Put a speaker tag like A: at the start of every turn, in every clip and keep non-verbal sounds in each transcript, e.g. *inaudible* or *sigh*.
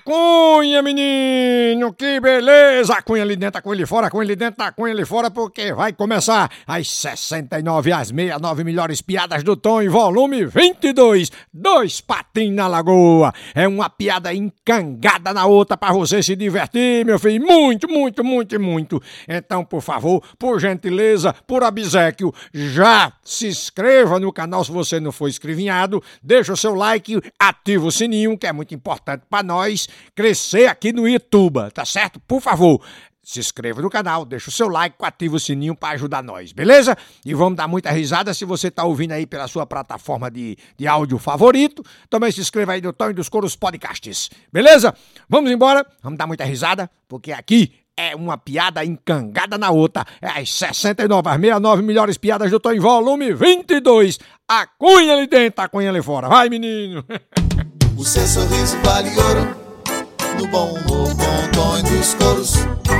A: Cunha, menino! Que beleza! A cunha ali dentro, a cunha ali fora, a cunha ali dentro, a cunha ali fora, porque vai começar as 69 às 69 melhores piadas do Tom em volume 22. Dois patins na lagoa. É uma piada encangada na outra para você se divertir, meu filho. Muito, muito, muito, muito. Então, por favor, por gentileza, por obsequio, já se inscreva no canal se você não for escrevinhado. Deixa o seu like, ativa o sininho, que é muito importante para nós crescer aqui no YouTube, tá certo? Por favor, se inscreva no canal, deixa o seu like, ativa o sininho para ajudar nós, beleza? E vamos dar muita risada se você tá ouvindo aí pela sua plataforma de, de áudio favorito. Também se inscreva aí no Tony dos Coros Podcasts, beleza? Vamos embora, vamos dar muita risada, porque aqui é uma piada encangada na outra. É as 69, as 69 melhores piadas do Tony Volume 22. A cunha ali dentro, a cunha ali fora. Vai, menino! *laughs*
B: O seu sorriso vale ouro no bom.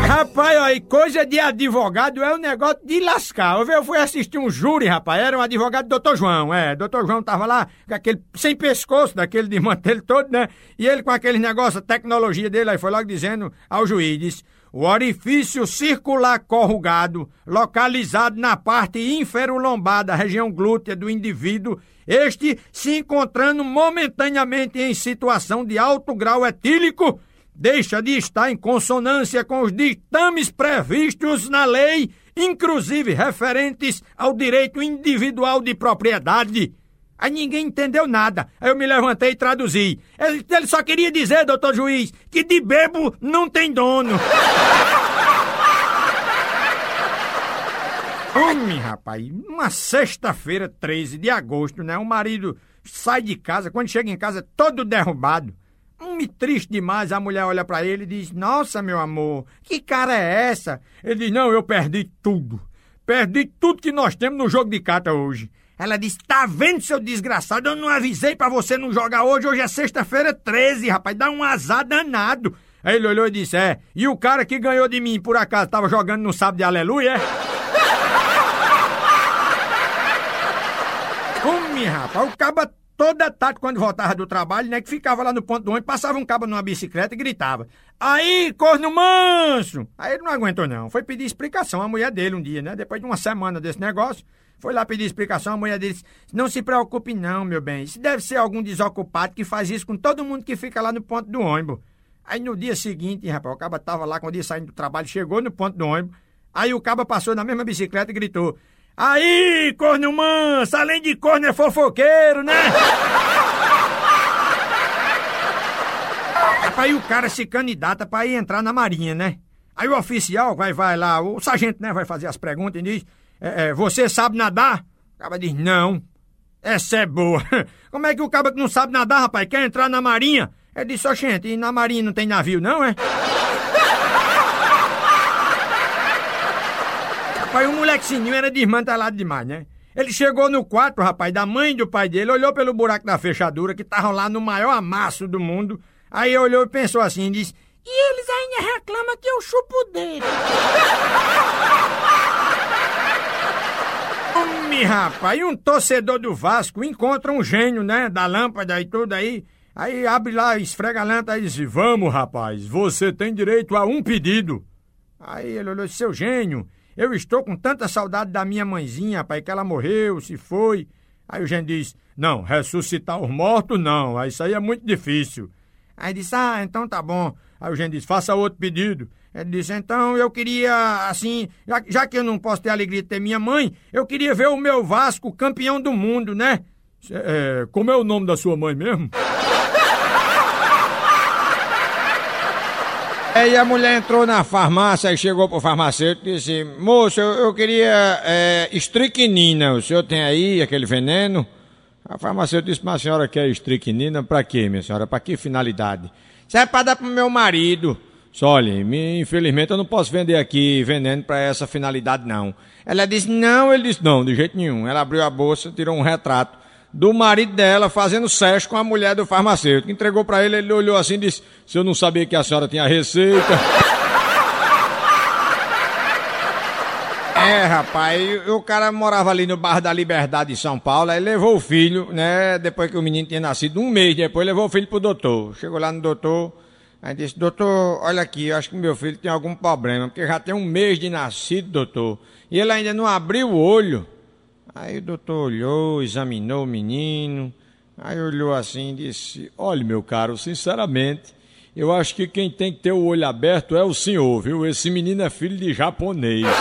C: Rapaz, aí, coisa de advogado é um negócio de lascar. Eu fui assistir um júri, rapaz, era um advogado do Dr. João, é. Dr. João tava lá com aquele, sem pescoço, daquele de mantelho todo, né? E ele com aquele negócio, a tecnologia dele, aí foi logo dizendo ao juiz, disse, o orifício circular corrugado, localizado na parte inferolombar da região glútea do indivíduo, este se encontrando momentaneamente em situação de alto grau etílico, deixa de estar em consonância com os ditames previstos na lei, inclusive referentes ao direito individual de propriedade. Aí ninguém entendeu nada. Aí eu me levantei e traduzi. Ele, só queria dizer, doutor juiz, que de bebo não tem dono. Homem, rapaz, uma sexta-feira, 13 de agosto, né? O marido sai de casa, quando chega em casa, todo derrubado. Homem triste demais, a mulher olha para ele e diz: Nossa, meu amor, que cara é essa? Ele diz: Não, eu perdi tudo. Perdi tudo que nós temos no jogo de carta hoje. Ela disse: Tá vendo, seu desgraçado? Eu não avisei para você não jogar hoje. Hoje é sexta-feira 13, rapaz. Dá um azar danado. Aí ele olhou e disse: É. E o cara que ganhou de mim, por acaso, tava jogando no sábado de aleluia, é? Homem, rapaz, o caba toda tarde, quando voltava do trabalho, né, que ficava lá no ponto do ônibus, passava um cabo numa bicicleta e gritava: Aí, corno manso! Aí ele não aguentou, não. Foi pedir explicação à mulher dele um dia, né? Depois de uma semana desse negócio, foi lá pedir explicação, a mulher dele disse: Não se preocupe, não, meu bem. Isso deve ser algum desocupado que faz isso com todo mundo que fica lá no ponto do ônibus. Aí no dia seguinte, rapaz, o caba tava lá, quando ele saindo do trabalho, chegou no ponto do ônibus. Aí o caba passou na mesma bicicleta e gritou: Aí, corno manso, além de corno é fofoqueiro, né? Aí o cara se candidata para ir entrar na marinha, né? Aí o oficial vai, vai lá, o sargento, né, vai fazer as perguntas e diz: é, é, Você sabe nadar? O cara diz: Não. Essa é boa. *laughs* Como é que o cara que não sabe nadar, rapaz, quer entrar na marinha? Ele disse: Ó, gente, e na marinha não tem navio, não, é? Rapaz, o molequinho era desmantelado demais, né? Ele chegou no quarto, rapaz, da mãe do pai dele, olhou pelo buraco da fechadura, que estavam lá no maior amasso do mundo. Aí olhou e pensou assim, disse... E eles ainda reclamam que eu chupo o dedo. *laughs* Homem, rapaz, e um torcedor do Vasco encontra um gênio, né, da lâmpada e tudo aí. Aí abre lá, esfrega a lâmpada e diz, vamos, rapaz, você tem direito a um pedido. Aí ele olhou, seu gênio... Eu estou com tanta saudade da minha mãezinha, pai, que ela morreu, se foi. Aí o gente diz: Não, ressuscitar os mortos não, isso aí é muito difícil. Aí disse: Ah, então tá bom. Aí o gente diz: Faça outro pedido. Ele disse: Então eu queria, assim, já, já que eu não posso ter a alegria de ter minha mãe, eu queria ver o meu Vasco campeão do mundo, né? É, como é o nome da sua mãe mesmo?
A: Aí a mulher entrou na farmácia e chegou pro farmacêutico e disse: Moço, eu, eu queria é, estricnina. O senhor tem aí aquele veneno? A farmacêutica disse: Mas a senhora quer estricnina pra quê, minha senhora? Pra que finalidade? Isso é pra dar pro meu marido. Só, olha, infelizmente eu não posso vender aqui veneno para essa finalidade, não. Ela disse: Não, ele disse: Não, de jeito nenhum. Ela abriu a bolsa, tirou um retrato do marido dela fazendo sexo com a mulher do farmacêutico. Entregou para ele, ele olhou assim e disse: Se eu não sabia que a senhora tinha receita. É, rapaz, o cara morava ali no bairro da Liberdade de São Paulo, aí levou o filho, né? Depois que o menino tinha nascido, um mês depois, levou o filho pro doutor. Chegou lá no doutor,
C: Aí disse, doutor, olha aqui, eu acho que meu filho tem algum problema, porque já tem um mês de nascido, doutor, e ele ainda não abriu o olho. Aí o doutor olhou, examinou o menino, aí olhou assim e disse, olha meu caro, sinceramente, eu acho que quem tem que ter o olho aberto é o senhor, viu? Esse menino é filho de japonês. *laughs*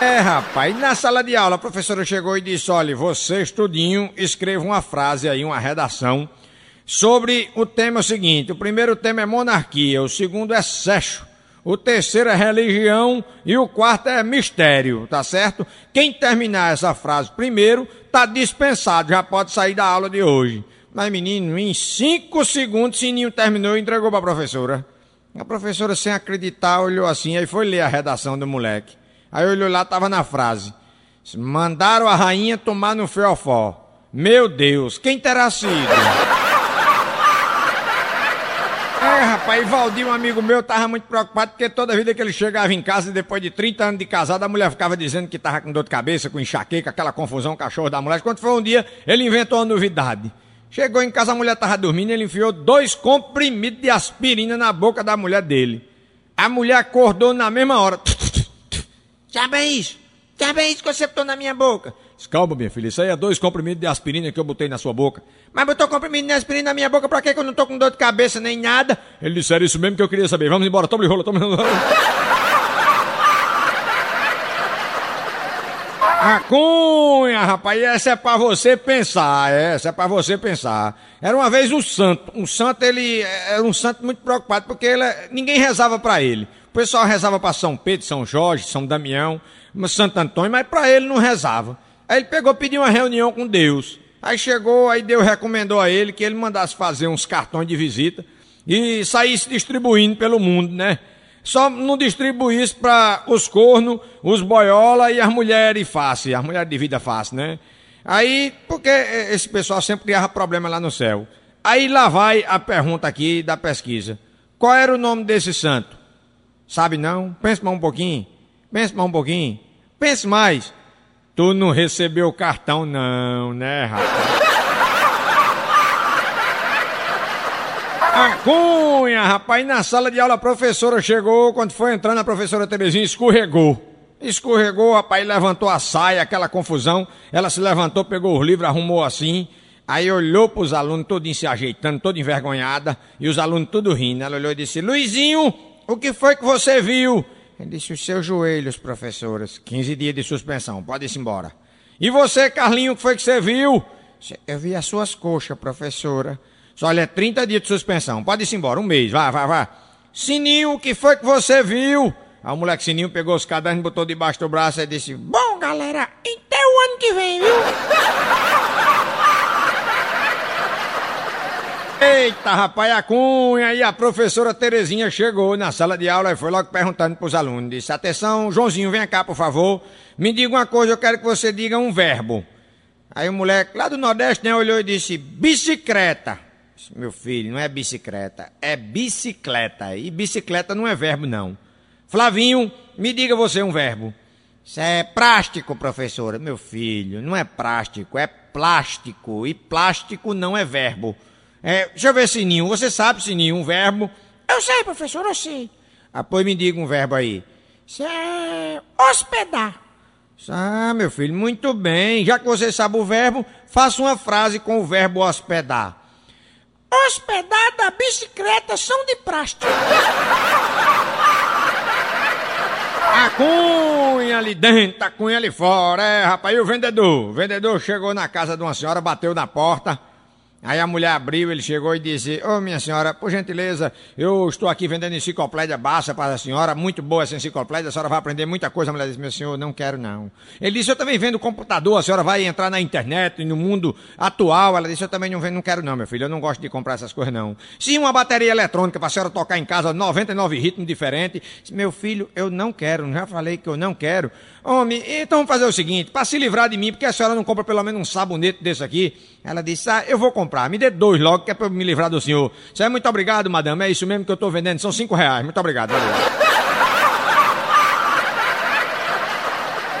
C: É, rapaz, e na sala de aula a professora chegou e disse: olha, você, estudinho, escreva uma frase aí, uma redação, sobre o tema seguinte: o primeiro tema é monarquia, o segundo é sexo, o terceiro é religião e o quarto é mistério, tá certo? Quem terminar essa frase primeiro, tá dispensado, já pode sair da aula de hoje. Mas, menino, em cinco segundos, Sininho terminou e entregou para a professora. A professora, sem acreditar, olhou assim, aí foi ler a redação do moleque. Aí olhou lá, tava na frase. Mandaram a rainha tomar no fiofó. Meu Deus, quem terá sido? É, rapaz, Valdir, um amigo meu, tava muito preocupado porque toda vida que ele chegava em casa, depois de 30 anos de casado, a mulher ficava dizendo que tava com dor de cabeça, com enxaqueca, aquela confusão, cachorro da mulher. Quando foi um dia, ele inventou uma novidade. Chegou em casa, a mulher tava dormindo, ele enfiou dois comprimidos de aspirina na boca da mulher dele. A mulher acordou na mesma hora.
D: Sabe isso? Sabe isso que você botou na minha boca?
C: Calma, minha filha, isso aí é dois comprimidos de aspirina que eu botei na sua boca.
D: Mas botou comprimido de aspirina na minha boca pra quê? Que eu não tô com dor de cabeça nem nada.
C: Eles disseram isso mesmo que eu queria saber. Vamos embora, toma rolo, toma rolo. *laughs* A cunha, rapaz, essa é pra você pensar, essa é pra você pensar. Era uma vez um santo, um santo, ele era um santo muito preocupado, porque ele, ninguém rezava pra ele. O pessoal rezava para São Pedro, São Jorge, São Damião, Santo Antônio, mas para ele não rezava. Aí ele pegou, pediu uma reunião com Deus. Aí chegou, aí Deus recomendou a ele que ele mandasse fazer uns cartões de visita e saísse distribuindo pelo mundo, né? Só não distribuísse para os cornos, os boiola e as mulheres fáceis, as mulheres de vida fácil, né? Aí, porque esse pessoal sempre criava problema lá no céu. Aí lá vai a pergunta aqui da pesquisa. Qual era o nome desse santo? Sabe não? Pense mais um pouquinho. Pense mais um pouquinho. Pense mais. Tu não recebeu o cartão não, né, rapaz? A cunha, rapaz, na sala de aula a professora chegou, quando foi entrando a professora Terezinha escorregou. Escorregou, rapaz, levantou a saia, aquela confusão. Ela se levantou, pegou os livros, arrumou assim. Aí olhou para os alunos todos se ajeitando, toda envergonhada, e os alunos tudo rindo. Ela olhou e disse: Luizinho, o que foi que você viu? Ele disse, os seus joelhos, professoras. 15 dias de suspensão, pode ir embora. E você, Carlinho, o que foi que você viu? Eu vi as suas coxas, professora. Só olha, 30 dias de suspensão, pode ir embora, um mês, vá, vá, vá. Sininho, o que foi que você viu? Aí o moleque Sininho pegou os cadernos, botou debaixo do braço e disse,
D: bom, galera, até o ano que vem, viu? *laughs*
C: Eita, rapaz, a cunha! E a professora Terezinha chegou na sala de aula e foi logo perguntando para os alunos. Disse, atenção, Joãozinho, vem cá, por favor. Me diga uma coisa, eu quero que você diga um verbo. Aí o moleque lá do Nordeste né, olhou e disse, bicicleta. Disse, Meu filho, não é bicicleta, é bicicleta. E bicicleta não é verbo, não. Flavinho, me diga você um verbo. Isso é plástico, professora. Meu filho, não é plástico, é plástico. E plástico não é verbo. É, deixa eu ver, Sininho. Você sabe, Sininho, um verbo?
D: Eu sei, professor, eu sei.
C: Ah, pois me diga um verbo aí.
D: Isso é hospedar.
C: Ah, meu filho, muito bem. Já que você sabe o verbo, faça uma frase com o verbo hospedar.
D: Hospedar da bicicleta são de plástico.
C: A cunha ali dentro, a cunha ali fora. É, rapaz, e o vendedor? O vendedor chegou na casa de uma senhora, bateu na porta. Aí a mulher abriu, ele chegou e disse: Ô oh, minha senhora, por gentileza, eu estou aqui vendendo enciclopédia baixa para a senhora, muito boa essa enciclopédia, a senhora vai aprender muita coisa. A mulher disse: Meu senhor, não quero não. Ele disse: Eu também vendo computador, a senhora vai entrar na internet, no mundo atual. Ela disse: Eu também não vendo, não quero não, meu filho, eu não gosto de comprar essas coisas não. Sim, uma bateria eletrônica para a senhora tocar em casa, 99 ritmos diferentes. Meu filho, eu não quero, já falei que eu não quero. Homem, então vamos fazer o seguinte, para se livrar de mim, porque a senhora não compra pelo menos um sabonete desse aqui. Ela disse: Ah, eu vou comprar, me dê dois logo, que é para me livrar do senhor. Isso é muito obrigado, madame, é isso mesmo que eu estou vendendo, são cinco reais. Muito obrigado, valeu.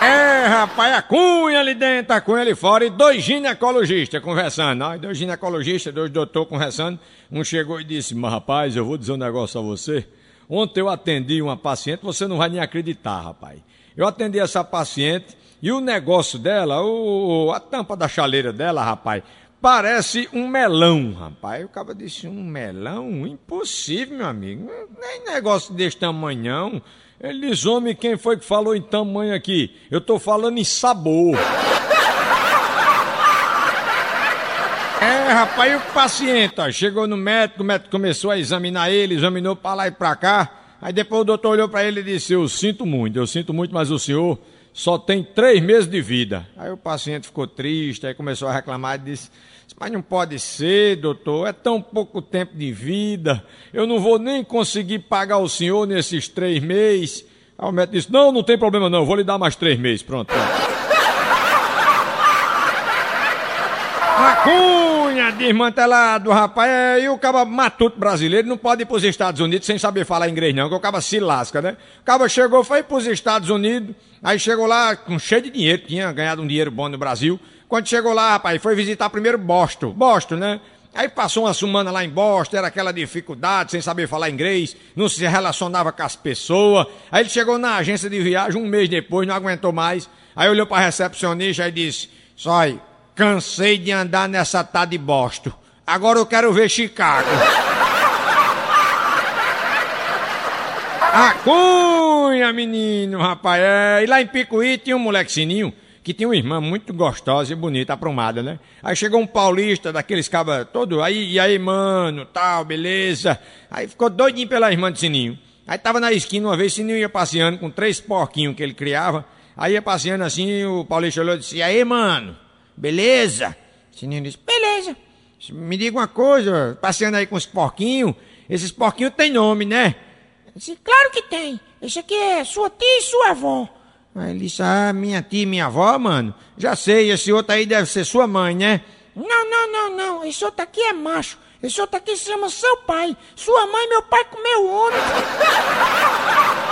C: É, rapaz, a cunha ali dentro, a cunha ali fora e dois ginecologistas conversando. Nós, dois ginecologistas, dois doutores conversando. Um chegou e disse: Mas rapaz, eu vou dizer um negócio a você. Ontem eu atendi uma paciente, você não vai nem acreditar, rapaz. Eu atendi essa paciente e o negócio dela, o, a tampa da chaleira dela, rapaz, parece um melão, rapaz. O cara disse: Um melão? Impossível, meu amigo. Nem negócio desse tamanhão. Ele diz, homem, quem foi que falou em tamanho aqui? Eu tô falando em sabor. *laughs* É, rapaz, e o paciente, ó, chegou no médico, o médico começou a examinar ele, examinou pra lá e pra cá. Aí depois o doutor olhou pra ele e disse, eu sinto muito, eu sinto muito, mas o senhor só tem três meses de vida. Aí o paciente ficou triste, aí começou a reclamar e disse, mas não pode ser, doutor, é tão pouco tempo de vida, eu não vou nem conseguir pagar o senhor nesses três meses. Aí o médico disse, não, não tem problema não, vou lhe dar mais três meses, pronto. *laughs* pronto. Desmantelado, rapaz. É, e o cabo matuto brasileiro não pode ir para os Estados Unidos sem saber falar inglês, não, que o cabo se lasca, né? O cabo chegou, foi para os Estados Unidos, aí chegou lá com cheio de dinheiro, tinha ganhado um dinheiro bom no Brasil. Quando chegou lá, rapaz, foi visitar primeiro Boston. Boston, né? Aí passou uma semana lá em Boston, era aquela dificuldade, sem saber falar inglês, não se relacionava com as pessoas. Aí ele chegou na agência de viagem um mês depois, não aguentou mais. Aí olhou para a recepcionista e disse: Sói, Cansei de andar nessa tá de Boston. Agora eu quero ver Chicago. A cunha, menino, rapaz. É. E lá em Picuí tinha um moleque sininho que tinha uma irmã muito gostosa e bonita, aprumada, né? Aí chegou um paulista, daqueles cabas todo, aí, e aí, mano, tal, beleza. Aí ficou doidinho pela irmã de Sininho. Aí tava na esquina uma vez, Sininho ia passeando com três porquinhos que ele criava. Aí ia passeando assim, o paulista olhou e disse, aí, mano? Beleza? O Sininho disse, beleza. Me diga uma coisa, passeando aí com os porquinhos, esses porquinhos têm nome, né?
E: Disse, claro que tem. Esse aqui é sua tia e sua avó.
C: Aí ele disse, ah, minha tia e minha avó, mano. Já sei, esse outro aí deve ser sua mãe, né?
E: Não, não, não, não. Esse outro aqui é macho. Esse outro aqui se chama seu pai. Sua mãe, meu pai comeu homem. *laughs*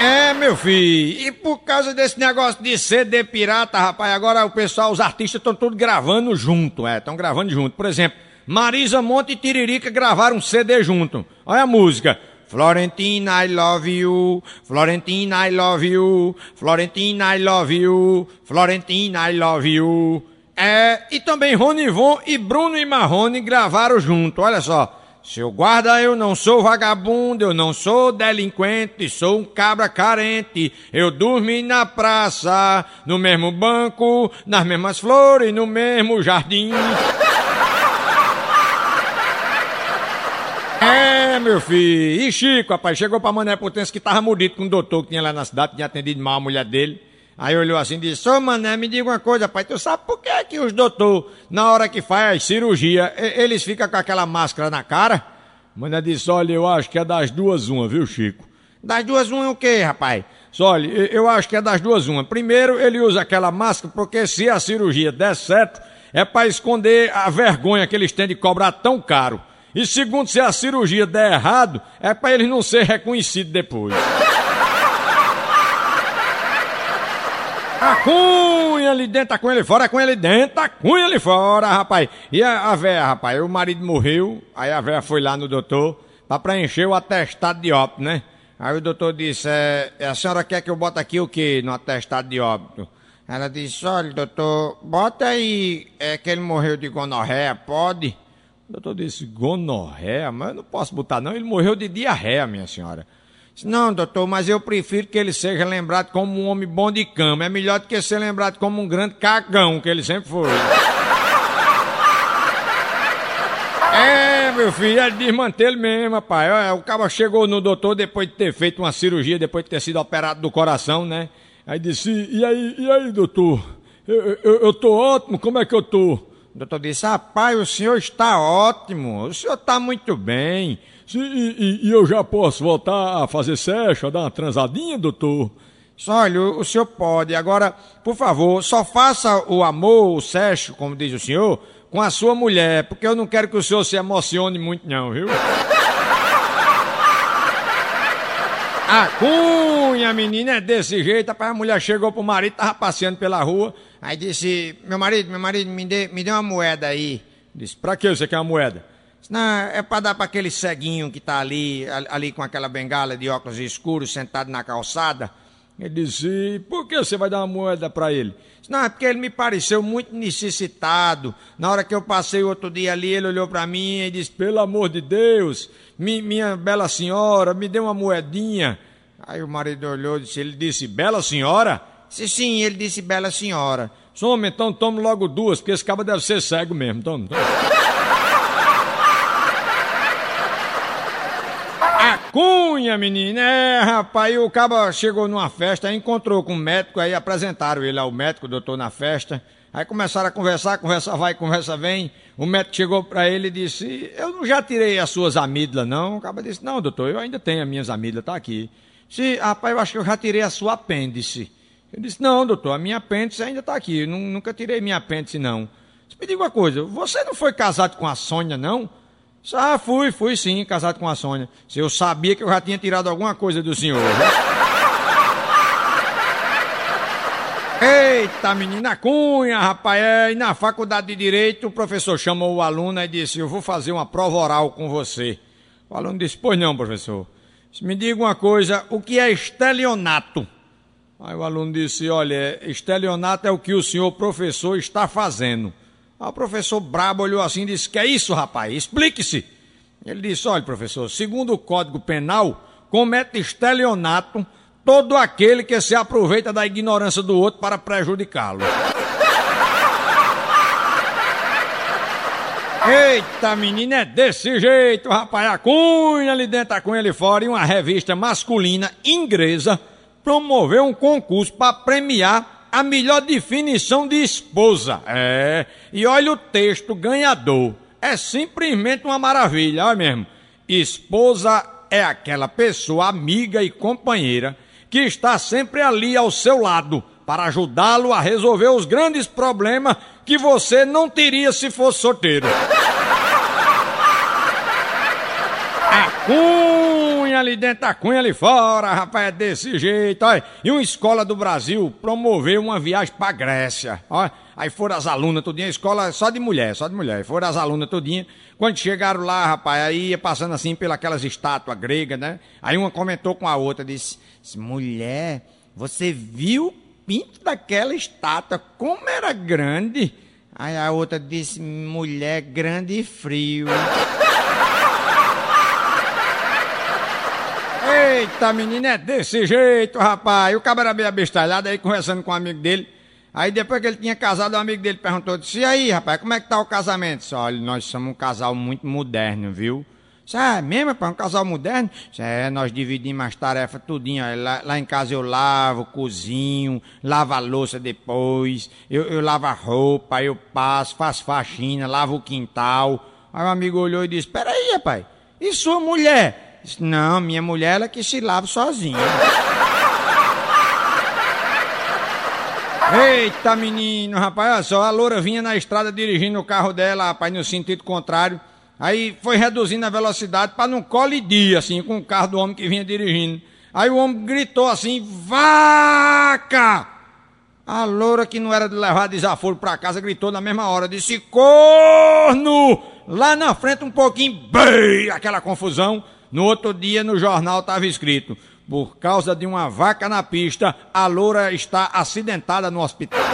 C: É, meu filho, e por causa desse negócio de CD pirata, rapaz, agora o pessoal, os artistas estão todos gravando junto, é, estão gravando junto. Por exemplo, Marisa Monte e Tiririca gravaram um CD junto. Olha a música. Florentina, I love you. Florentina, I love you. Florentina, I love you. Florentina, I love you. É, e também Rony Von e Bruno e Marrone gravaram junto, olha só. Seu guarda, eu não sou vagabundo, eu não sou delinquente, sou um cabra carente. Eu dormi na praça, no mesmo banco, nas mesmas flores, no mesmo jardim. *laughs* É, meu filho. E Chico, rapaz, chegou pra Mané Potência que tava mordido com um doutor que tinha lá na cidade, tinha atendido mal a mulher dele. Aí olhou assim e disse, ô mané, me diga uma coisa, pai, tu sabe por que, é que os doutor, na hora que faz cirurgia, eles ficam com aquela máscara na cara? Mané disse, olha, eu acho que é das duas uma, viu, Chico?
E: Das duas uma o quê, rapaz?
C: Olha, eu acho que é das duas uma. Primeiro, ele usa aquela máscara porque se a cirurgia der certo, é para esconder a vergonha que eles têm de cobrar tão caro. E segundo, se a cirurgia der errado, é para eles não ser reconhecidos depois. *laughs* A cunha ali dentro, a cunha ali fora, a cunha ali dentro, a cunha ali fora, rapaz. E a, a véia, rapaz, o marido morreu, aí a véia foi lá no doutor pra preencher o atestado de óbito, né? Aí o doutor disse, é, a senhora quer que eu bote aqui o que no atestado de óbito? Ela disse, olha, doutor, bota aí é, que ele morreu de gonorreia, pode? O doutor disse, gonorreia? Mas eu não posso botar não, ele morreu de diarreia, minha senhora. Não, doutor, mas eu prefiro que ele seja lembrado como um homem bom de cama. É melhor do que ser lembrado como um grande cagão, que ele sempre foi. É, meu filho, é desmantelo mesmo, rapaz. O cara chegou no doutor depois de ter feito uma cirurgia, depois de ter sido operado do coração, né? Aí disse, e aí, e aí, doutor? Eu, eu, eu tô ótimo, como é que eu tô? O doutor disse, rapaz, o senhor está ótimo, o senhor está muito bem. Sim, e, e, eu já posso voltar a fazer sexo, a dar uma transadinha, doutor? Olha, o, senhor pode. Agora, por favor, só faça o amor, o sexo, como diz o senhor, com a sua mulher, porque eu não quero que o senhor se emocione muito, não, viu? *laughs* A cunha, menina, é desse jeito. Rapaz, a mulher chegou pro marido, tava passeando pela rua. Aí disse: Meu marido, meu marido, me dê, me dê uma moeda aí. Disse: Pra que você quer uma moeda? Disse, Não, é pra dar pra aquele ceguinho que tá ali, ali, com aquela bengala de óculos escuros, sentado na calçada. Ele disse: Por que você vai dar uma moeda pra ele? Não, é porque ele me pareceu muito necessitado. Na hora que eu passei outro dia ali, ele olhou pra mim e disse: Pelo amor de Deus, mi- minha bela senhora, me dê uma moedinha. Aí o marido olhou e disse: Ele disse: Bela senhora? Disse, sim, ele disse: Bela senhora. Soma, então tome logo duas, porque esse cabo deve ser cego mesmo. Tome, tome. A cunha, menina, é, rapaz, e o cabo chegou numa festa, encontrou com o médico, aí apresentaram ele ao médico, doutor na festa, aí começaram a conversar, conversa vai, conversa vem, o médico chegou pra ele e disse, eu não já tirei as suas amígdalas, não? O cabo disse, não, doutor, eu ainda tenho as minhas amígdalas, tá aqui. Disse, rapaz, eu acho que eu já tirei a sua apêndice. Eu disse, não, doutor, a minha apêndice ainda tá aqui, eu nu- nunca tirei minha apêndice, não. Me diga uma coisa, você não foi casado com a Sônia, não? Ah, fui, fui sim, casado com a Sônia. Se eu sabia que eu já tinha tirado alguma coisa do senhor. né? Eita, menina cunha, rapaz. É, e na faculdade de Direito, o professor chamou o aluno e disse, eu vou fazer uma prova oral com você. O aluno disse, pois não, professor. Me diga uma coisa, o que é estelionato? Aí o aluno disse, olha, estelionato é o que o senhor professor está fazendo. Aí o professor brabo olhou assim e disse, que é isso, rapaz? Explique-se. Ele disse, olha, professor, segundo o Código Penal, comete estelionato todo aquele que se aproveita da ignorância do outro para prejudicá-lo. Eita, menina, é desse jeito, rapaz. A cunha ali dentro, a cunha ali fora. E uma revista masculina inglesa promoveu um concurso para premiar a melhor definição de esposa. É, e olha o texto ganhador. É simplesmente uma maravilha, olha mesmo. Esposa é aquela pessoa amiga e companheira que está sempre ali ao seu lado para ajudá-lo a resolver os grandes problemas que você não teria se fosse solteiro. A cunha ali dentro, a cunha ali fora, rapaz, é desse jeito, olha. E uma escola do Brasil promoveu uma viagem pra Grécia, ó. Aí foram as alunas todinha, escola só de mulher, só de mulher. Foram as alunas todinha. Quando chegaram lá, rapaz, aí ia passando assim pelas estátuas gregas, né? Aí uma comentou com a outra, disse, mulher, você viu o pinto daquela estátua, como era grande? Aí a outra disse, mulher grande e frio. Eita, menina, é desse jeito, rapaz. E o cabra era meio abestalhado aí conversando com um amigo dele. Aí depois que ele tinha casado, o amigo dele perguntou, disse, e aí, rapaz, como é que tá o casamento? Disse, olha, nós somos um casal muito moderno, viu? Disse, ah, é mesmo, rapaz, um casal moderno? Disse, é, nós dividimos as tarefas tudinho. ó. Lá, lá em casa eu lavo, cozinho, lavo a louça depois, eu, eu lavo a roupa, eu passo, faço faxina, lavo o quintal. Aí o amigo olhou e disse, peraí, rapaz, e sua mulher? Disse, não, minha mulher ela que se lava sozinha. *laughs* Eita, menino, rapaz, olha só, a loura vinha na estrada dirigindo o carro dela, rapaz, no sentido contrário. Aí foi reduzindo a velocidade para não colidir, assim, com o carro do homem que vinha dirigindo. Aí o homem gritou assim, vaca! A loura que não era de levar desaforo pra casa gritou na mesma hora, disse, corno! Lá na frente um pouquinho, bem, aquela confusão. No outro dia no jornal estava escrito, por causa de uma vaca na pista, a loura está acidentada no hospital. *laughs*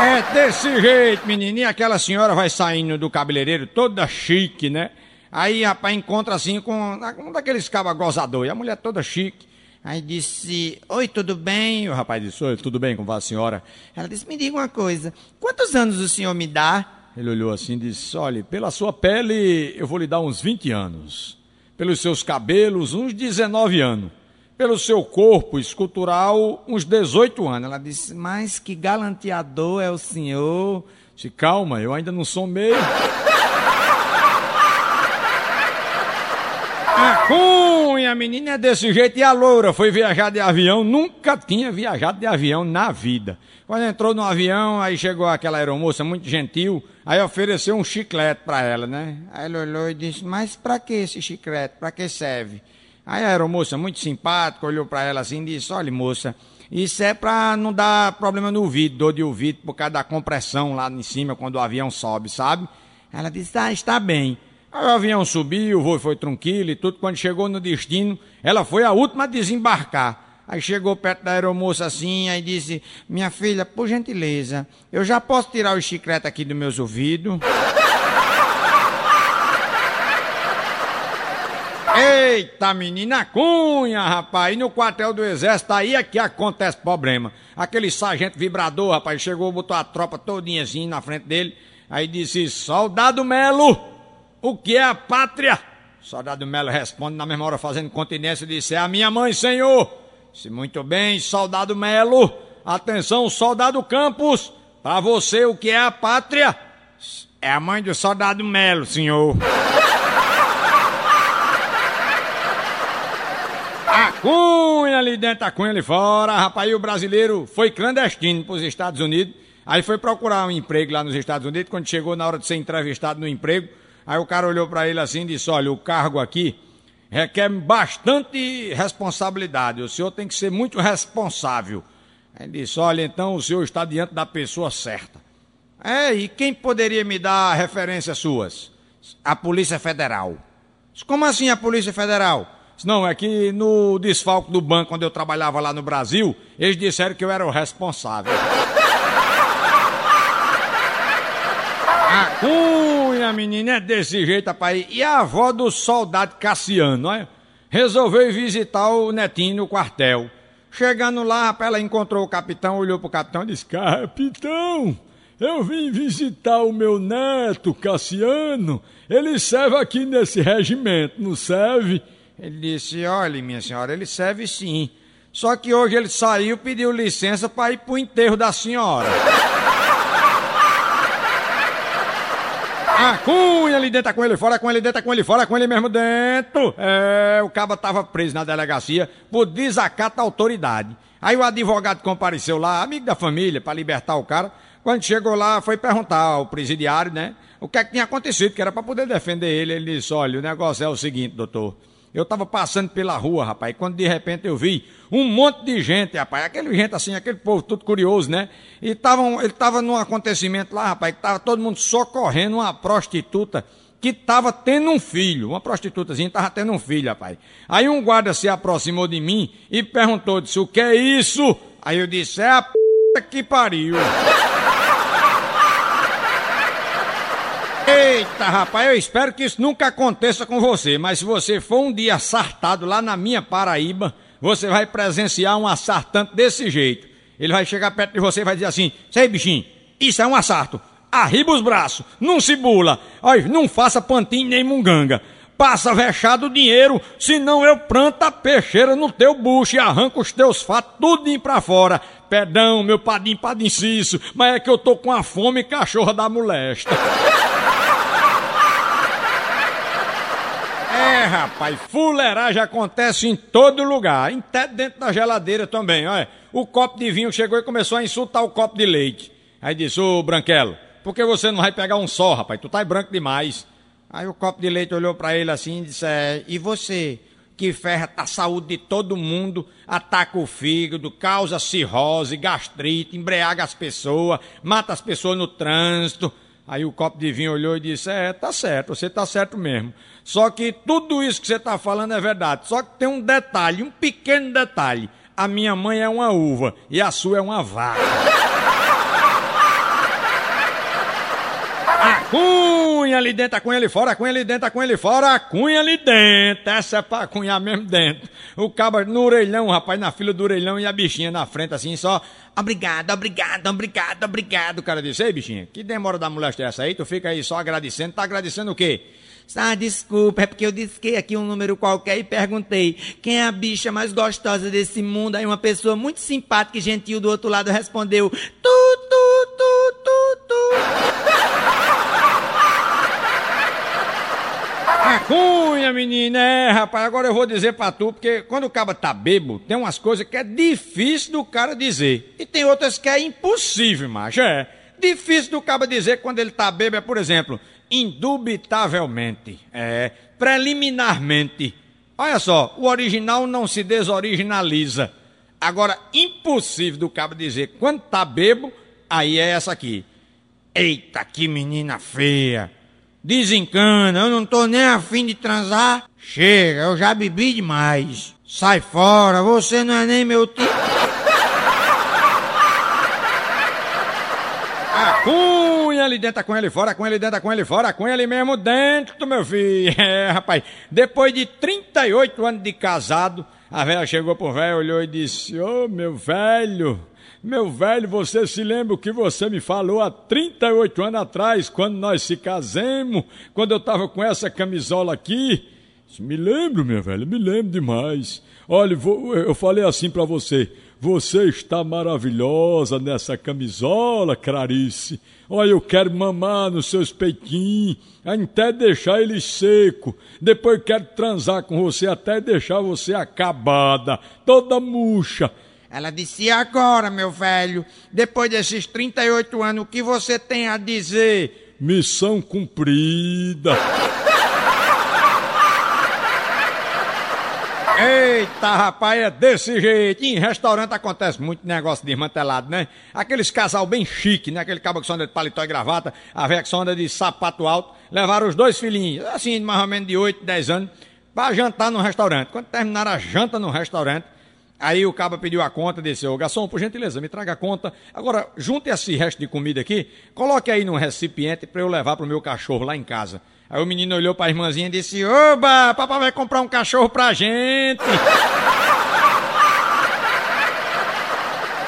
C: É desse jeito, menininha. Aquela senhora vai saindo do cabeleireiro toda chique, né? Aí, rapaz, encontra assim com um daqueles cabas gozadores. A mulher toda chique. Aí disse, oi, tudo bem? O rapaz disse, oi, tudo bem, vai a senhora? Ela disse, me diga uma coisa, quantos anos o senhor me dá? Ele olhou assim e disse, olha, pela sua pele eu vou lhe dar uns 20 anos. Pelos seus cabelos, uns 19 anos. Pelo seu corpo escultural, uns 18 anos. Ela disse, mas que galanteador é o senhor. Disse, calma, eu ainda não sou meio. A cunha, menina, é desse jeito. E a loura foi viajar de avião, nunca tinha viajado de avião na vida. Quando entrou no avião, aí chegou aquela aeromoça muito gentil, aí ofereceu um chiclete pra ela, né? Aí ela olhou e disse, mas pra que esse chiclete? Pra que serve? Aí a aeromoça, muito simpática, olhou pra ela assim e disse: Olha, moça, isso é pra não dar problema no ouvido, dor de ouvido, por causa da compressão lá em cima quando o avião sobe, sabe? Ela disse: Ah, está bem. Aí o avião subiu, o voo foi tranquilo e tudo. Quando chegou no destino, ela foi a última a desembarcar. Aí chegou perto da aeromoça assim, aí disse: Minha filha, por gentileza, eu já posso tirar o chiclete aqui dos meus ouvidos? Eita, menina cunha, rapaz. E no quartel do exército, aí é que acontece problema. Aquele sargento vibrador, rapaz, chegou, botou a tropa todinha assim na frente dele. Aí disse, soldado Melo, o que é a pátria? Soldado Melo responde na mesma hora fazendo continência, disse, é a minha mãe, senhor. Disse, muito bem, soldado Melo. Atenção, soldado Campos. Para você, o que é a pátria? É a mãe do soldado Melo, senhor. *laughs* A cunha ali dentro, a cunha ali fora. Rapaz, e o brasileiro foi clandestino para os Estados Unidos. Aí foi procurar um emprego lá nos Estados Unidos. Quando chegou na hora de ser entrevistado no emprego, aí o cara olhou para ele assim e disse: Olha, o cargo aqui requer bastante responsabilidade. O senhor tem que ser muito responsável. Aí ele disse: Olha, então o senhor está diante da pessoa certa. É, e quem poderia me dar referências suas? A Polícia Federal. Como assim a Polícia Federal? Não, é que no desfalco do banco, quando eu trabalhava lá no Brasil, eles disseram que eu era o responsável. *laughs* A cunha, menina, é desse jeito, rapaz. E a avó do soldado Cassiano, é? Resolveu visitar o netinho no quartel. Chegando lá, rapaz, ela encontrou o capitão, olhou pro capitão e disse: Capitão, eu vim visitar o meu neto, Cassiano. Ele serve aqui nesse regimento, não serve? Ele disse: Olha, minha senhora, ele serve sim. Só que hoje ele saiu, pediu licença para ir pro enterro da senhora. A cunha ali dentro, com ele fora, com ele dentro, com ele fora, com ele mesmo dentro. É, o cabo tava preso na delegacia por desacato da autoridade. Aí o advogado compareceu lá, amigo da família, para libertar o cara. Quando chegou lá, foi perguntar ao presidiário, né? O que é que tinha acontecido, que era para poder defender ele. Ele disse: Olha, o negócio é o seguinte, doutor. Eu estava passando pela rua, rapaz, quando de repente eu vi um monte de gente, rapaz, aquele gente assim, aquele povo tudo curioso, né? E tavam, ele estava num acontecimento lá, rapaz, que estava todo mundo socorrendo uma prostituta que estava tendo um filho, uma prostitutazinha estava tendo um filho, rapaz. Aí um guarda se aproximou de mim e perguntou, disse, o que é isso? Aí eu disse, é a p que pariu. Eita, rapaz, eu espero que isso nunca aconteça com você, mas se você for um dia sartado lá na minha Paraíba, você vai presenciar um assaltante desse jeito. Ele vai chegar perto de você e vai dizer assim: Sei, bichinho, isso é um assalto. Arriba os braços, não se bula. Não faça pantinho nem munganga. Passa vexado o dinheiro, senão eu planto a peixeira no teu bucho e arranco os teus fatos tudinho pra fora. Perdão, meu padim padinciço, mas é que eu tô com a fome cachorra da molesta. É, rapaz, fuleiragem acontece em todo lugar, até dentro da geladeira também, olha. O copo de vinho chegou e começou a insultar o copo de leite. Aí disse, ô Branquelo, por que você não vai pegar um só, rapaz? Tu tá branco demais. Aí o copo de leite olhou para ele assim e disse, é, e você? Que ferra a saúde de todo mundo, ataca o fígado, causa cirrose, gastrite, embriaga as pessoas, mata as pessoas no trânsito. Aí o copo de vinho olhou e disse: É, tá certo, você tá certo mesmo. Só que tudo isso que você tá falando é verdade. Só que tem um detalhe, um pequeno detalhe. A minha mãe é uma uva e a sua é uma vaca. Cunha ali dentro, cunha ali fora, cunha ali dentro, cunha ali fora, cunha ali dentro. Essa é pra cunhar mesmo dentro. O cabo no orelhão, rapaz, na fila do orelhão e a bichinha na frente assim, só. Obrigado, obrigado, obrigado, obrigado. O cara disse, ei bichinha, que demora da moléstia é essa aí? Tu fica aí só agradecendo. Tá agradecendo o quê? Ah, desculpa, é porque eu disquei aqui um número qualquer e perguntei quem é a bicha mais gostosa desse mundo. Aí uma pessoa muito simpática e gentil do outro lado respondeu: tu, cunha, menina, é, rapaz, agora eu vou dizer pra tu, porque quando o cara tá bebo, tem umas coisas que é difícil do cara dizer. E tem outras que é impossível, macho, é. Difícil do cara dizer quando ele tá bebo é, por exemplo, indubitavelmente, é, preliminarmente, Olha só, o original não se desoriginaliza. Agora, impossível do cabo dizer quando tá bebo, aí é essa aqui. Eita, que menina feia. Desencana, eu não tô nem afim de transar. Chega, eu já bebi demais. Sai fora, você não é nem meu tipo. A cunha ali dentro, cunha ali fora, a cunha dentro, cunha ali fora, a cunha mesmo dentro, meu filho. *laughs* É, rapaz, depois de 38 anos de casado, a velha chegou pro velho, olhou e disse: Ô oh, meu velho, meu velho, você se lembra o que você me falou há 38 anos atrás, quando nós se casemos, quando eu tava com essa camisola aqui? Me lembro, minha velha, me lembro demais. Olha, eu falei assim para você: você está maravilhosa nessa camisola, Clarice. Olha, eu quero mamar nos seus peitinhos, até deixar ele seco. Depois quero transar com você até deixar você acabada, toda murcha.
F: Ela disse: e agora, meu velho, depois desses 38 anos, o que você tem a dizer?
A: Missão cumprida. *laughs*
C: Eita, rapaz, é desse jeito. em restaurante acontece muito negócio desmantelado, né? Aqueles casal bem chique, né? Aquele cabo que só anda de paletó e gravata, a velha que só anda de sapato alto, levaram os dois filhinhos, assim, mais ou menos de 8, 10 anos, para jantar no restaurante. Quando terminaram a janta no restaurante, Aí o cabo pediu a conta, disse, ô garçom, por gentileza, me traga a conta. Agora, junte esse resto de comida aqui, coloque aí num recipiente para eu levar pro meu cachorro lá em casa. Aí o menino olhou pra irmãzinha e disse, oba, papai vai comprar um cachorro pra gente. *laughs*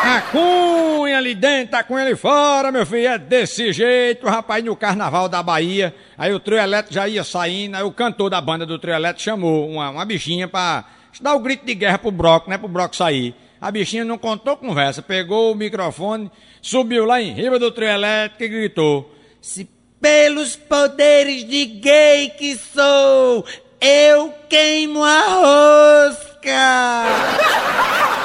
C: A cunha ali dentro, a cunha ali fora, meu filho, é desse jeito, rapaz, no carnaval da Bahia. Aí o trio elétrico já ia saindo, aí o cantor da banda do trio elétrico chamou uma, uma bichinha pra dar o grito de guerra pro Broco, né? Pro Broco sair. A bichinha não contou conversa, pegou o microfone, subiu lá em riba do trio elétrico e gritou:
F: Se pelos poderes de gay que sou, eu queimo a rosca! *laughs*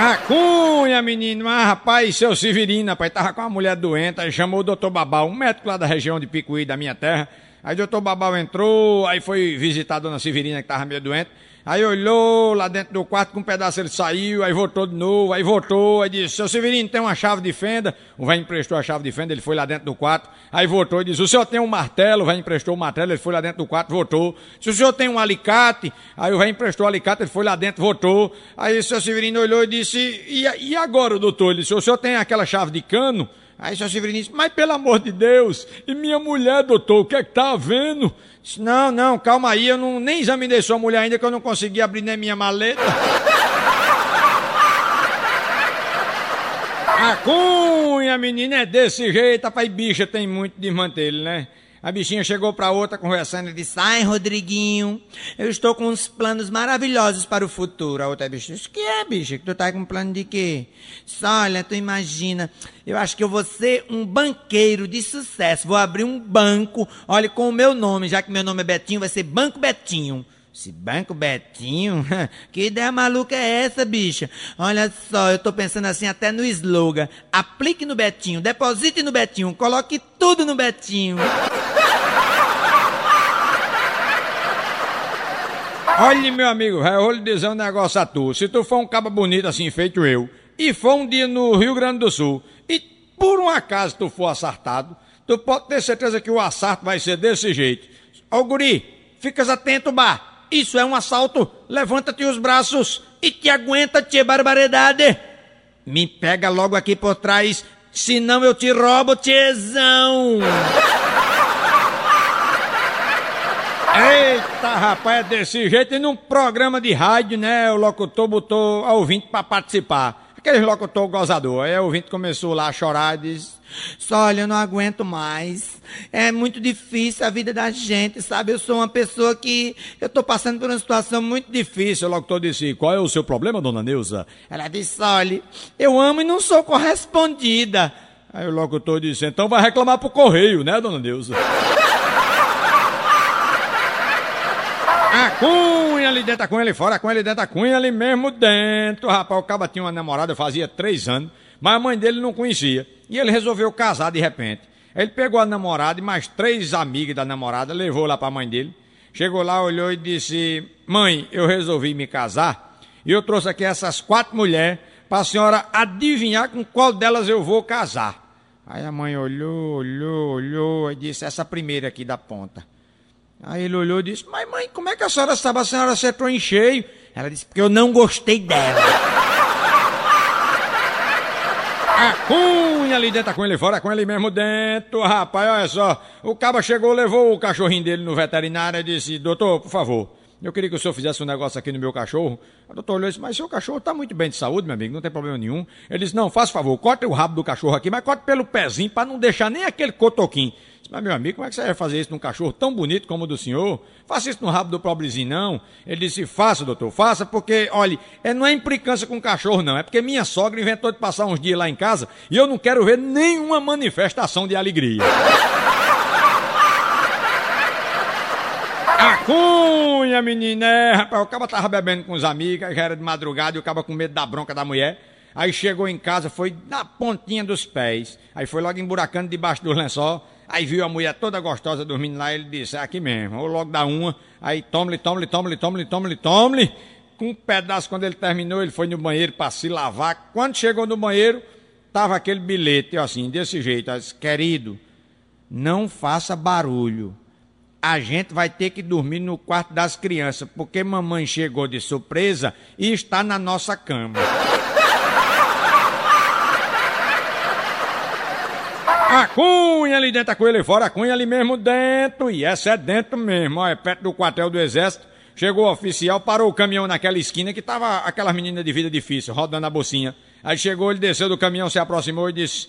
C: A cunha, menino, mas rapaz, seu Severino, rapaz, tava com uma mulher doente, aí chamou o doutor Babal, um médico lá da região de Picuí, da minha terra, Aí o doutor Babal entrou, aí foi visitar a dona Severina, que estava meio doente. Aí olhou lá dentro do quarto, com um pedaço ele saiu, aí voltou de novo, aí voltou, aí disse, seu Severino tem uma chave de fenda, o velho emprestou a chave de fenda, ele foi lá dentro do quarto, aí voltou e disse, o senhor tem um martelo, o velho emprestou o martelo, ele foi lá dentro do quarto, voltou. Se o senhor tem um alicate, aí o velho emprestou o alicate, ele foi lá dentro, voltou. Aí o seu Severino olhou e disse, e, e agora, doutor? Ele disse, o senhor tem aquela chave de cano? Aí seu Severino disse, mas pelo amor de Deus, e minha mulher, doutor, o que é que tá havendo? Disse, não, não, calma aí, eu não, nem examinei sua mulher ainda que eu não consegui abrir nem minha maleta. *laughs* A cunha, menina, é desse jeito, rapaz, bicha tem muito desmantelho, né? A bichinha chegou pra outra conversando e disse:
F: Ai, Rodriguinho, eu estou com uns planos maravilhosos para o futuro. A outra bicha disse: Que é, bicha? Que tu tá com um plano de quê? Disse, Olha, tu imagina, eu acho que eu vou ser um banqueiro de sucesso. Vou abrir um banco, olha, com o meu nome, já que meu nome é Betinho, vai ser Banco Betinho. Esse Banco Betinho? *laughs* que ideia maluca é essa, bicha? Olha só, eu tô pensando assim até no slogan. Aplique no Betinho, deposite no Betinho, coloque tudo no Betinho.
C: Olha, meu amigo, eu vou lhe dizer um negócio a tu. Se tu for um caba bonito assim, feito eu, e for um dia no Rio Grande do Sul, e por um acaso tu for assaltado, tu pode ter certeza que o assalto vai ser desse jeito. Ô guri, ficas atento, bar. Isso é um assalto. Levanta-te os braços e te aguenta, tia barbaridade. Me pega logo aqui por trás, senão eu te roubo, tiezão. Eita, rapaz, é desse jeito. E num programa de rádio, né, o locutor botou a ouvinte para participar. Aquele locutor gozador. Aí o ouvinte começou lá a chorar e disse... Olha, eu não aguento mais. É muito difícil a vida da gente, sabe? Eu sou uma pessoa que. Eu estou passando por uma situação muito difícil. O locutor disse: Qual é o seu problema, dona Neuza? Ela disse: Olha, eu amo e não sou correspondida. Aí o locutor disse: Então vai reclamar pro correio, né, dona Neuza? Cunha ali dentro, a cunha ali fora, cunha ali dentro, a cunha ali mesmo dentro. Rapaz, o caba tinha uma namorada fazia três anos, mas a mãe dele não conhecia. E ele resolveu casar de repente. Ele pegou a namorada e mais três amigas da namorada, levou lá para a mãe dele. Chegou lá, olhou e disse: Mãe, eu resolvi me casar e eu trouxe aqui essas quatro mulheres para a senhora adivinhar com qual delas eu vou casar. Aí a mãe olhou, olhou, olhou e disse: Essa primeira aqui da ponta. Aí ele olhou e disse: Mas mãe, como é que a senhora sabe? A senhora acertou em cheio. Ela disse: Porque eu não gostei dela. *laughs* A cunha ali dentro, cunha ali fora, cunha ali mesmo dentro. Rapaz, olha só. O caba chegou, levou o cachorrinho dele no veterinário e disse: Doutor, por favor, eu queria que o senhor fizesse um negócio aqui no meu cachorro. O doutor olhou e disse, mas seu cachorro está muito bem de saúde, meu amigo, não tem problema nenhum. Ele disse, não, faça favor, corte o rabo do cachorro aqui, mas corte pelo pezinho para não deixar nem aquele cotoquinho. Disse, mas meu amigo, como é que você vai fazer isso num cachorro tão bonito como o do senhor? Faça isso no rabo do pobrezinho, não. Ele disse, faça, doutor, faça, porque, olha, é, não é implicância com o cachorro, não. É porque minha sogra inventou de passar uns dias lá em casa e eu não quero ver nenhuma manifestação de alegria. Cunha, menina, é, rapaz, o caba tava bebendo com os amigos, já era de madrugada e o caba com medo da bronca da mulher. Aí chegou em casa, foi na pontinha dos pés. Aí foi logo emburacando debaixo do lençol. Aí viu a mulher toda gostosa dormindo lá, ele disse, é aqui mesmo, ou logo dá uma. Aí tome-lhe, tome-lhe, tome-lhe, tome-lhe, tome-lhe, tome-lhe. Com um pedaço, quando ele terminou, ele foi no banheiro para se lavar. Quando chegou no banheiro, tava aquele bilhete, assim, desse jeito, disse, querido, não faça barulho a gente vai ter que dormir no quarto das crianças, porque mamãe chegou de surpresa e está na nossa cama. A cunha ali dentro, a cunha ali fora, a cunha ali mesmo dentro. E essa é dentro mesmo, ó, é perto do quartel do exército. Chegou o oficial, parou o caminhão naquela esquina que tava aquelas meninas de vida difícil, rodando a bolsinha. Aí chegou, ele desceu do caminhão, se aproximou e disse: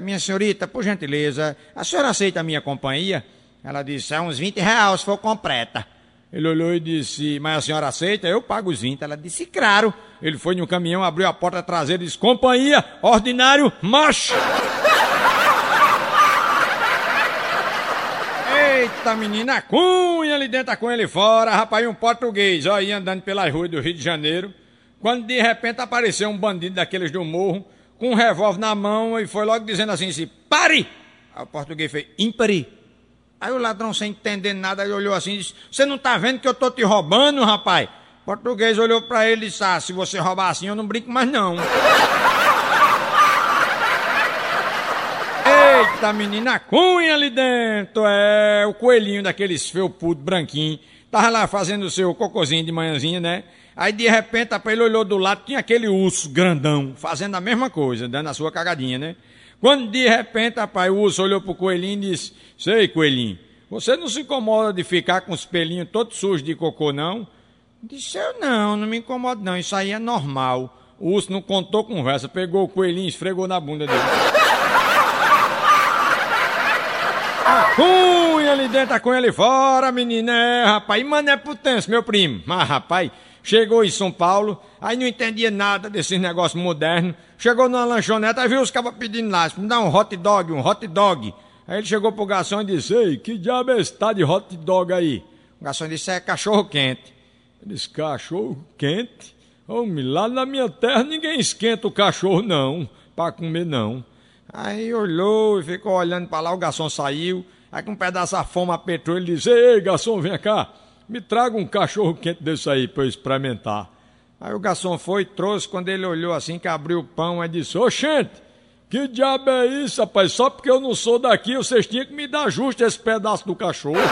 C: Minha senhorita, por gentileza, a senhora aceita a minha companhia? Ela disse, é uns 20 reais se for completa. Ele olhou e disse, mas a senhora aceita? Eu pago os 20. Ela disse, claro. Ele foi no caminhão, abriu a porta traseira e disse, companhia, ordinário, marcha! Eita, menina, cunha ali dentro, cunha ali fora, rapaz, um português, ó, ia andando pelas ruas do Rio de Janeiro, quando de repente apareceu um bandido daqueles do morro, com um revólver na mão e foi logo dizendo assim, assim pare! Aí o português fez, impari. Aí o ladrão, sem entender nada, ele olhou assim e disse: Você não tá vendo que eu tô te roubando, rapaz? O português olhou para ele e disse: Ah, se você roubar assim, eu não brinco mais não. Eita, menina, cunha ali dentro! É o coelhinho daqueles felpudo branquinho. Tava lá fazendo o seu cocôzinho de manhãzinha, né? Aí de repente, ele olhou do lado, tinha aquele urso grandão, fazendo a mesma coisa, dando a sua cagadinha, né? Quando de repente, rapaz, o urso olhou pro coelhinho e disse: Sei, coelhinho, você não se incomoda de ficar com os pelinhos todos sujos de cocô, não? Disse eu não, não me incomodo não, isso aí é normal. O urso não contou conversa, pegou o coelhinho e esfregou na bunda dele. A cunha ali dentro, a cunha ali fora, menina, é, rapaz. E mané putense, meu primo. Mas, rapaz, chegou em São Paulo, aí não entendia nada desses negócios modernos. Chegou numa lanchonete, aí viu os cabas pedindo lá, me dá um hot dog, um hot dog. Aí ele chegou pro garçom e disse, ei, que diabo é de hot dog aí? O garçom disse, é cachorro quente. Ele disse, cachorro quente? Homem, lá na minha terra ninguém esquenta o cachorro não, para comer não. Aí olhou e ficou olhando para lá, o garçom saiu. Aí com um pedaço de fome apertou, ele disse, ei, garçom, vem cá, me traga um cachorro quente desse aí para eu experimentar. Aí o garçom foi, trouxe, quando ele olhou assim, que abriu o pão, aí disse, ô gente, que diabo é isso, rapaz? Só porque eu não sou daqui, vocês tinham que me dar justo esse pedaço do cachorro. *laughs*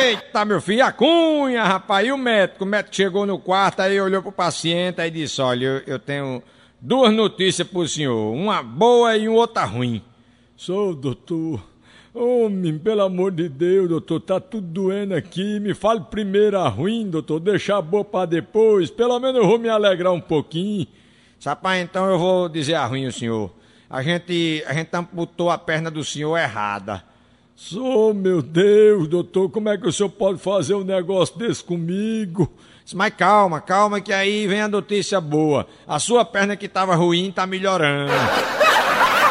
C: Eita, meu filho, a cunha, rapaz, e o médico? O médico chegou no quarto, aí olhou pro paciente, aí disse, olha, eu, eu tenho duas notícias pro senhor, uma boa e outra ruim. Sou doutor. Homem, pelo amor de Deus, doutor, tá tudo doendo aqui. Me fale primeiro a ruim, doutor, deixar a boa pra depois. Pelo menos eu vou me alegrar um pouquinho. Rapaz, então eu vou dizer a ruim, o senhor. A gente, a gente amputou a perna do senhor errada. Sou, meu Deus, doutor, como é que o senhor pode fazer um negócio desse comigo? Mas calma, calma, que aí vem a notícia boa. A sua perna que estava ruim tá melhorando. *laughs*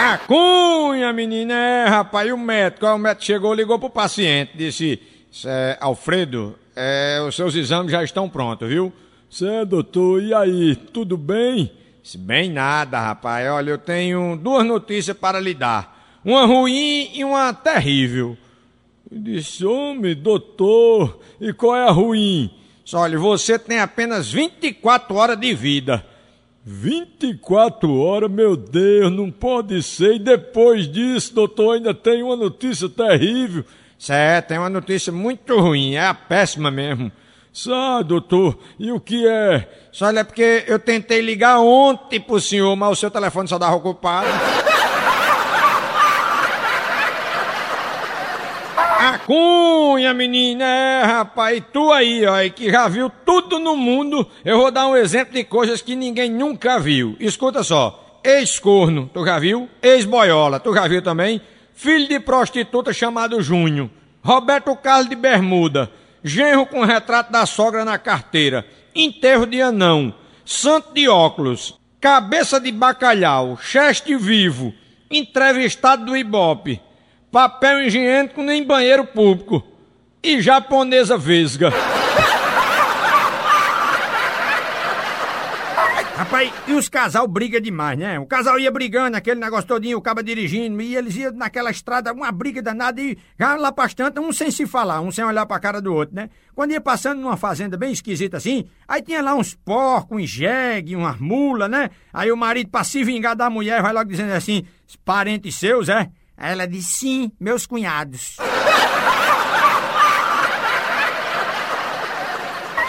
C: A cunha, menina, é, rapaz, e o médico? O médico chegou, ligou pro paciente, disse, é, Alfredo, é, os seus exames já estão prontos, viu? Cê, doutor, e aí, tudo bem? Disse, Bem nada, rapaz. Olha, eu tenho duas notícias para lhe dar. Uma ruim e uma terrível. Disse, homem, doutor, e qual é a ruim? Disse, Olha, você tem apenas 24 horas de vida. 24 horas, meu Deus, não pode ser. E depois disso, doutor, ainda tem uma notícia terrível. Certo, tem uma notícia muito ruim, é a péssima mesmo. Ah, doutor, e o que é? Só olha, é porque eu tentei ligar ontem pro senhor, mas o seu telefone só dava ocupado. Cunha, menina, é, rapaz, e tu aí, ó, e que já viu tudo no mundo, eu vou dar um exemplo de coisas que ninguém nunca viu. Escuta só, ex-corno, tu já viu? Ex-boiola, tu já viu também? Filho de prostituta chamado Júnior. Roberto Carlos de Bermuda. Genro com retrato da sogra na carteira. Enterro de anão. Santo de óculos. Cabeça de bacalhau. Cheste vivo. Entrevistado do Ibope. Papel higiênico nem banheiro público. E japonesa vesga. Rapaz, e os casal briga demais, né? O casal ia brigando, aquele negócio todinho, o cabo dirigindo, e eles iam naquela estrada, uma briga danada, e já lá bastante, um sem se falar, um sem olhar pra cara do outro, né? Quando ia passando numa fazenda bem esquisita assim, aí tinha lá uns porcos, um jegue, uma mula, né? Aí o marido, pra se vingar da mulher, vai logo dizendo assim, parentes seus, é? Aí ela diz, sim, meus cunhados. *laughs*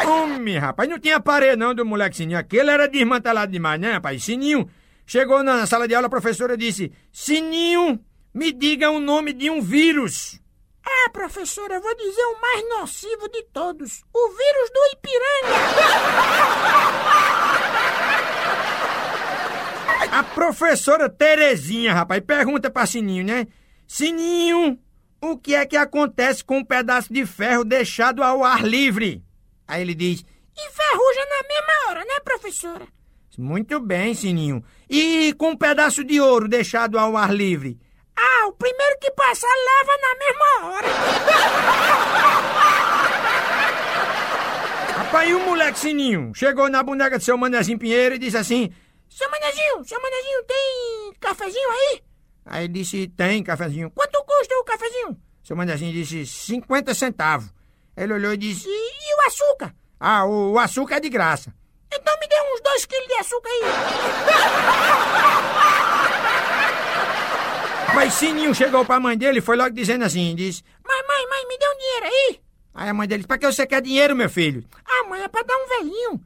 C: Homem, rapaz, não tinha parede não do moleque Sininho. Aquele era desmantelado demais, né, rapaz? Sininho chegou na sala de aula, a professora disse: Sininho, me diga o nome de um vírus.
G: Ah, professora, eu vou dizer o mais nocivo de todos: o vírus do Ipiranga. *laughs*
C: A professora Terezinha, rapaz, pergunta pra Sininho, né? Sininho, o que é que acontece com um pedaço de ferro deixado ao ar livre? Aí ele diz:
G: Enferruja na mesma hora, né, professora?
C: Muito bem, Sininho. E com um pedaço de ouro deixado ao ar livre?
G: Ah, o primeiro que passar leva na mesma hora. *laughs*
C: Rapaz, e o moleque Sininho chegou na boneca do seu Manezinho Pinheiro e disse assim:
G: Seu Manezinho, seu Manezinho, tem cafezinho aí?
C: Aí disse: Tem cafezinho.
G: Quanto custa o cafezinho?
C: Seu Manezinho disse: 50 centavos. Ele olhou e disse:
G: E, e o açúcar?
C: Ah, o, o açúcar é de graça.
G: Então me dê uns dois quilos de açúcar aí. *laughs*
C: Mas Sininho chegou pra mãe dele e foi logo dizendo assim: diz,
G: Mãe, mãe, mãe, me dê um dinheiro aí.
C: Aí a mãe dele: Pra que você quer dinheiro, meu filho?
G: Ah, mãe, é pra dar um velhinho.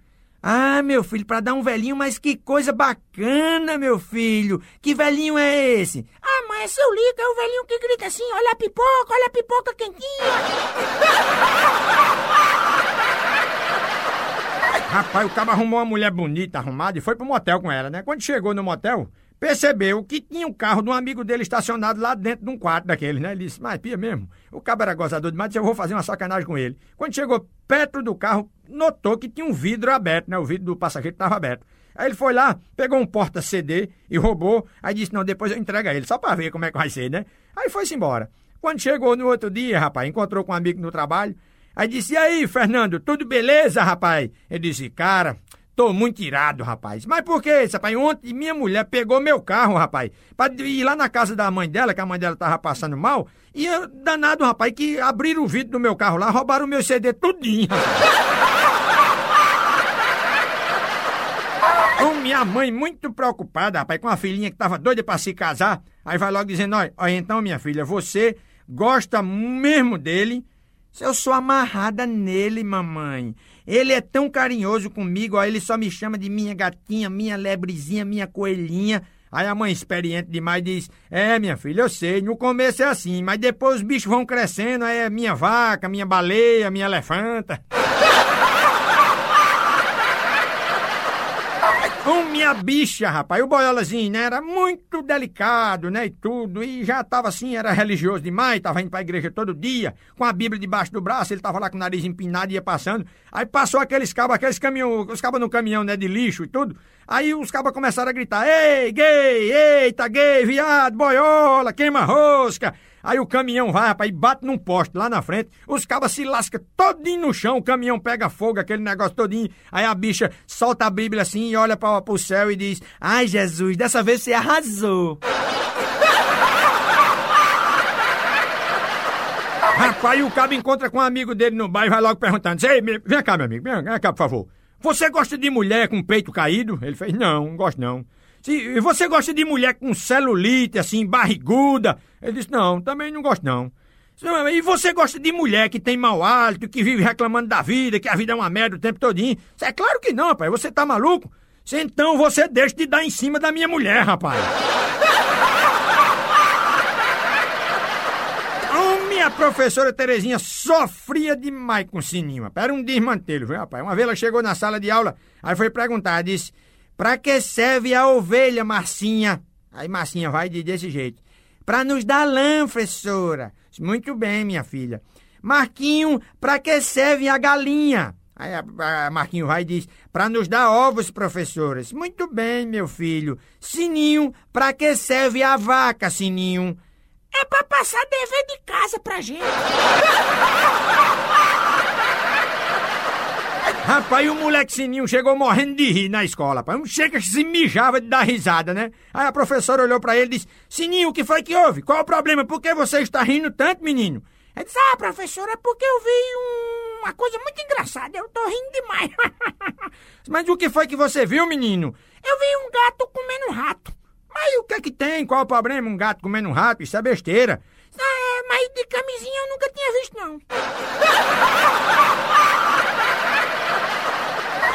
C: Ah, meu filho, pra dar um velhinho, mas que coisa bacana, meu filho. Que velhinho é esse?
G: Ah, é seu Lica, é o velhinho que grita assim: Olha a pipoca, olha a pipoca quentinha.
C: Rapaz, o cara arrumou uma mulher bonita, arrumada, e foi pro motel com ela, né? Quando chegou no motel, percebeu que tinha um carro de um amigo dele estacionado lá dentro de um quarto daquele, né? Ele disse, mas pia mesmo, o cabo era gozador demais, disse, eu vou fazer uma sacanagem com ele. Quando chegou perto do carro, notou que tinha um vidro aberto, né? O vidro do passageiro estava aberto. Aí ele foi lá, pegou um porta-CD e roubou, aí disse, não, depois eu entrego a ele, só pra ver como é que vai ser, né? Aí foi-se embora. Quando chegou no outro dia, rapaz, encontrou com um amigo no trabalho, Aí disse, e aí, Fernando, tudo beleza, rapaz? Ele disse, cara, tô muito irado, rapaz. Mas por que isso, rapaz? Ontem minha mulher pegou meu carro, rapaz, pra ir lá na casa da mãe dela, que a mãe dela tava passando mal, e eu, danado, rapaz, que abriram o vidro do meu carro lá, roubaram o meu CD tudinho. Com minha mãe muito preocupada, rapaz, com a filhinha que tava doida pra se casar, aí vai logo dizendo, olha então, minha filha, você gosta mesmo dele, eu sou amarrada nele, mamãe. Ele é tão carinhoso comigo, ó, ele só me chama de minha gatinha, minha lebrezinha, minha coelhinha. Aí a mãe, experiente demais, diz: É, minha filha, eu sei, no começo é assim, mas depois os bichos vão crescendo, aí é minha vaca, minha baleia, minha elefanta. Com minha bicha, rapaz. O boiolazinho, né? Era muito delicado, né? E tudo. E já tava assim, era religioso demais. Tava indo pra igreja todo dia. Com a Bíblia debaixo do braço. Ele tava lá com o nariz empinado e ia passando. Aí passou aqueles cabos, aqueles caminhão, os cabos no caminhão, né? De lixo e tudo. Aí os cabos começaram a gritar: Ei, gay! Eita, gay, viado, boiola, queima rosca. Aí o caminhão vai, rapaz, e bate num poste lá na frente, os cabas se lascam todinho no chão, o caminhão pega fogo, aquele negócio todinho. Aí a bicha solta a Bíblia assim e olha para pro céu e diz: Ai, Jesus, dessa vez você arrasou. *laughs* Rapaz, o cabo encontra com um amigo dele no bairro e vai logo perguntando: Ei, vem cá, meu amigo, vem cá, por favor. Você gosta de mulher com peito caído? Ele fez: Não, não gosto não. Se, você gosta de mulher com celulite, assim, barriguda? Ele disse: Não, também não gosto não. Disse, "Não, E você gosta de mulher que tem mau hálito, que vive reclamando da vida, que a vida é uma merda o tempo todinho? É claro que não, rapaz. Você tá maluco? Então você deixa de dar em cima da minha mulher, rapaz. Ô, minha professora Terezinha sofria demais com sininho, rapaz. Era um desmantelho, viu, rapaz? Uma vez ela chegou na sala de aula, aí foi perguntar, disse, pra que serve a ovelha, Marcinha? Aí Marcinha vai de desse jeito. Pra nos dar lã, professora. Muito bem, minha filha. Marquinho, pra que serve a galinha? Aí a, Marquinho vai e diz, pra nos dar ovos, professoras. Muito bem, meu filho. Sininho, pra que serve a vaca, Sininho?
G: É pra passar dever de casa pra gente.
C: Rapaz, o moleque Sininho chegou morrendo de rir na escola, rapaz. Um chega que se mijava de dar risada, né? Aí a professora olhou pra ele e disse: Sininho, o que foi que houve? Qual o problema? Por que você está rindo tanto, menino?
G: Ele disse, ah, professora, é porque eu vi um- uma coisa muito engraçada. Eu tô rindo demais. *laughs*
C: Mas o que foi que você viu, menino?
G: eu vi um gato comendo um rato.
C: Mas o que é que tem? Qual o problema? Um gato comendo um rato? Isso é besteira.
G: Ah, mas de camisinha eu nunca tinha visto, não.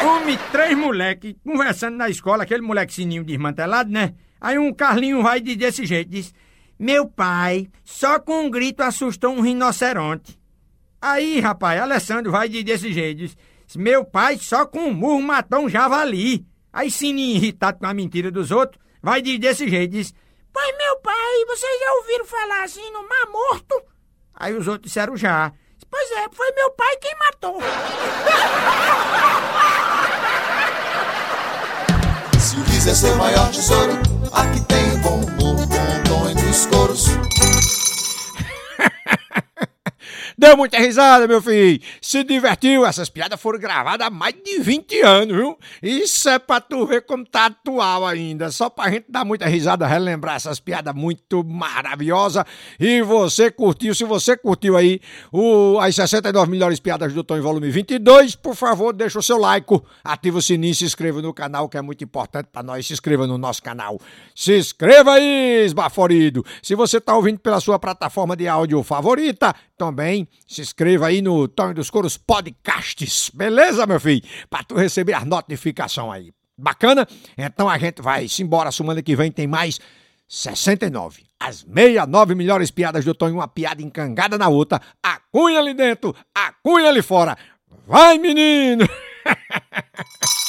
C: Homem, três moleque conversando na escola, aquele moleque sininho desmantelado, né? Aí um Carlinho vai de desse jeito, diz: Meu pai, só com um grito assustou um rinoceronte. Aí, rapaz, Alessandro vai de desse jeito, diz: Meu pai, só com um murro matou um javali. Aí Sininho, irritado com a mentira dos outros, vai de desse jeito, diz:
G: Pois, meu pai, vocês já ouviram falar assim no Mar Morto?
C: Aí os outros disseram já.
G: Pois é, foi meu pai quem matou. *laughs*
B: Se o riso é seu maior tesouro, aqui tem bom humor, bom tom dos coros. *laughs*
A: Deu muita risada, meu filho. Se divertiu. Essas piadas foram gravadas há mais de 20 anos, viu? Isso é pra tu ver como tá atual ainda. Só pra gente dar muita risada, relembrar essas piadas muito maravilhosas. E você curtiu, se você curtiu aí o, as 69 melhores piadas do Tom em volume 22, por favor, deixa o seu like, ativa o sininho, se inscreva no canal, que é muito importante pra nós. Se inscreva no nosso canal. Se inscreva aí, esbaforido. Se você tá ouvindo pela sua plataforma de áudio favorita, também se inscreva aí no Tom dos Coros Podcasts, beleza, meu filho? Pra tu receber as notificações aí. Bacana? Então a gente vai se embora. Semana que vem tem mais 69. As 69 melhores piadas do Tom, uma piada encangada na outra. A cunha ali dentro, a cunha ali fora. Vai, menino! *laughs*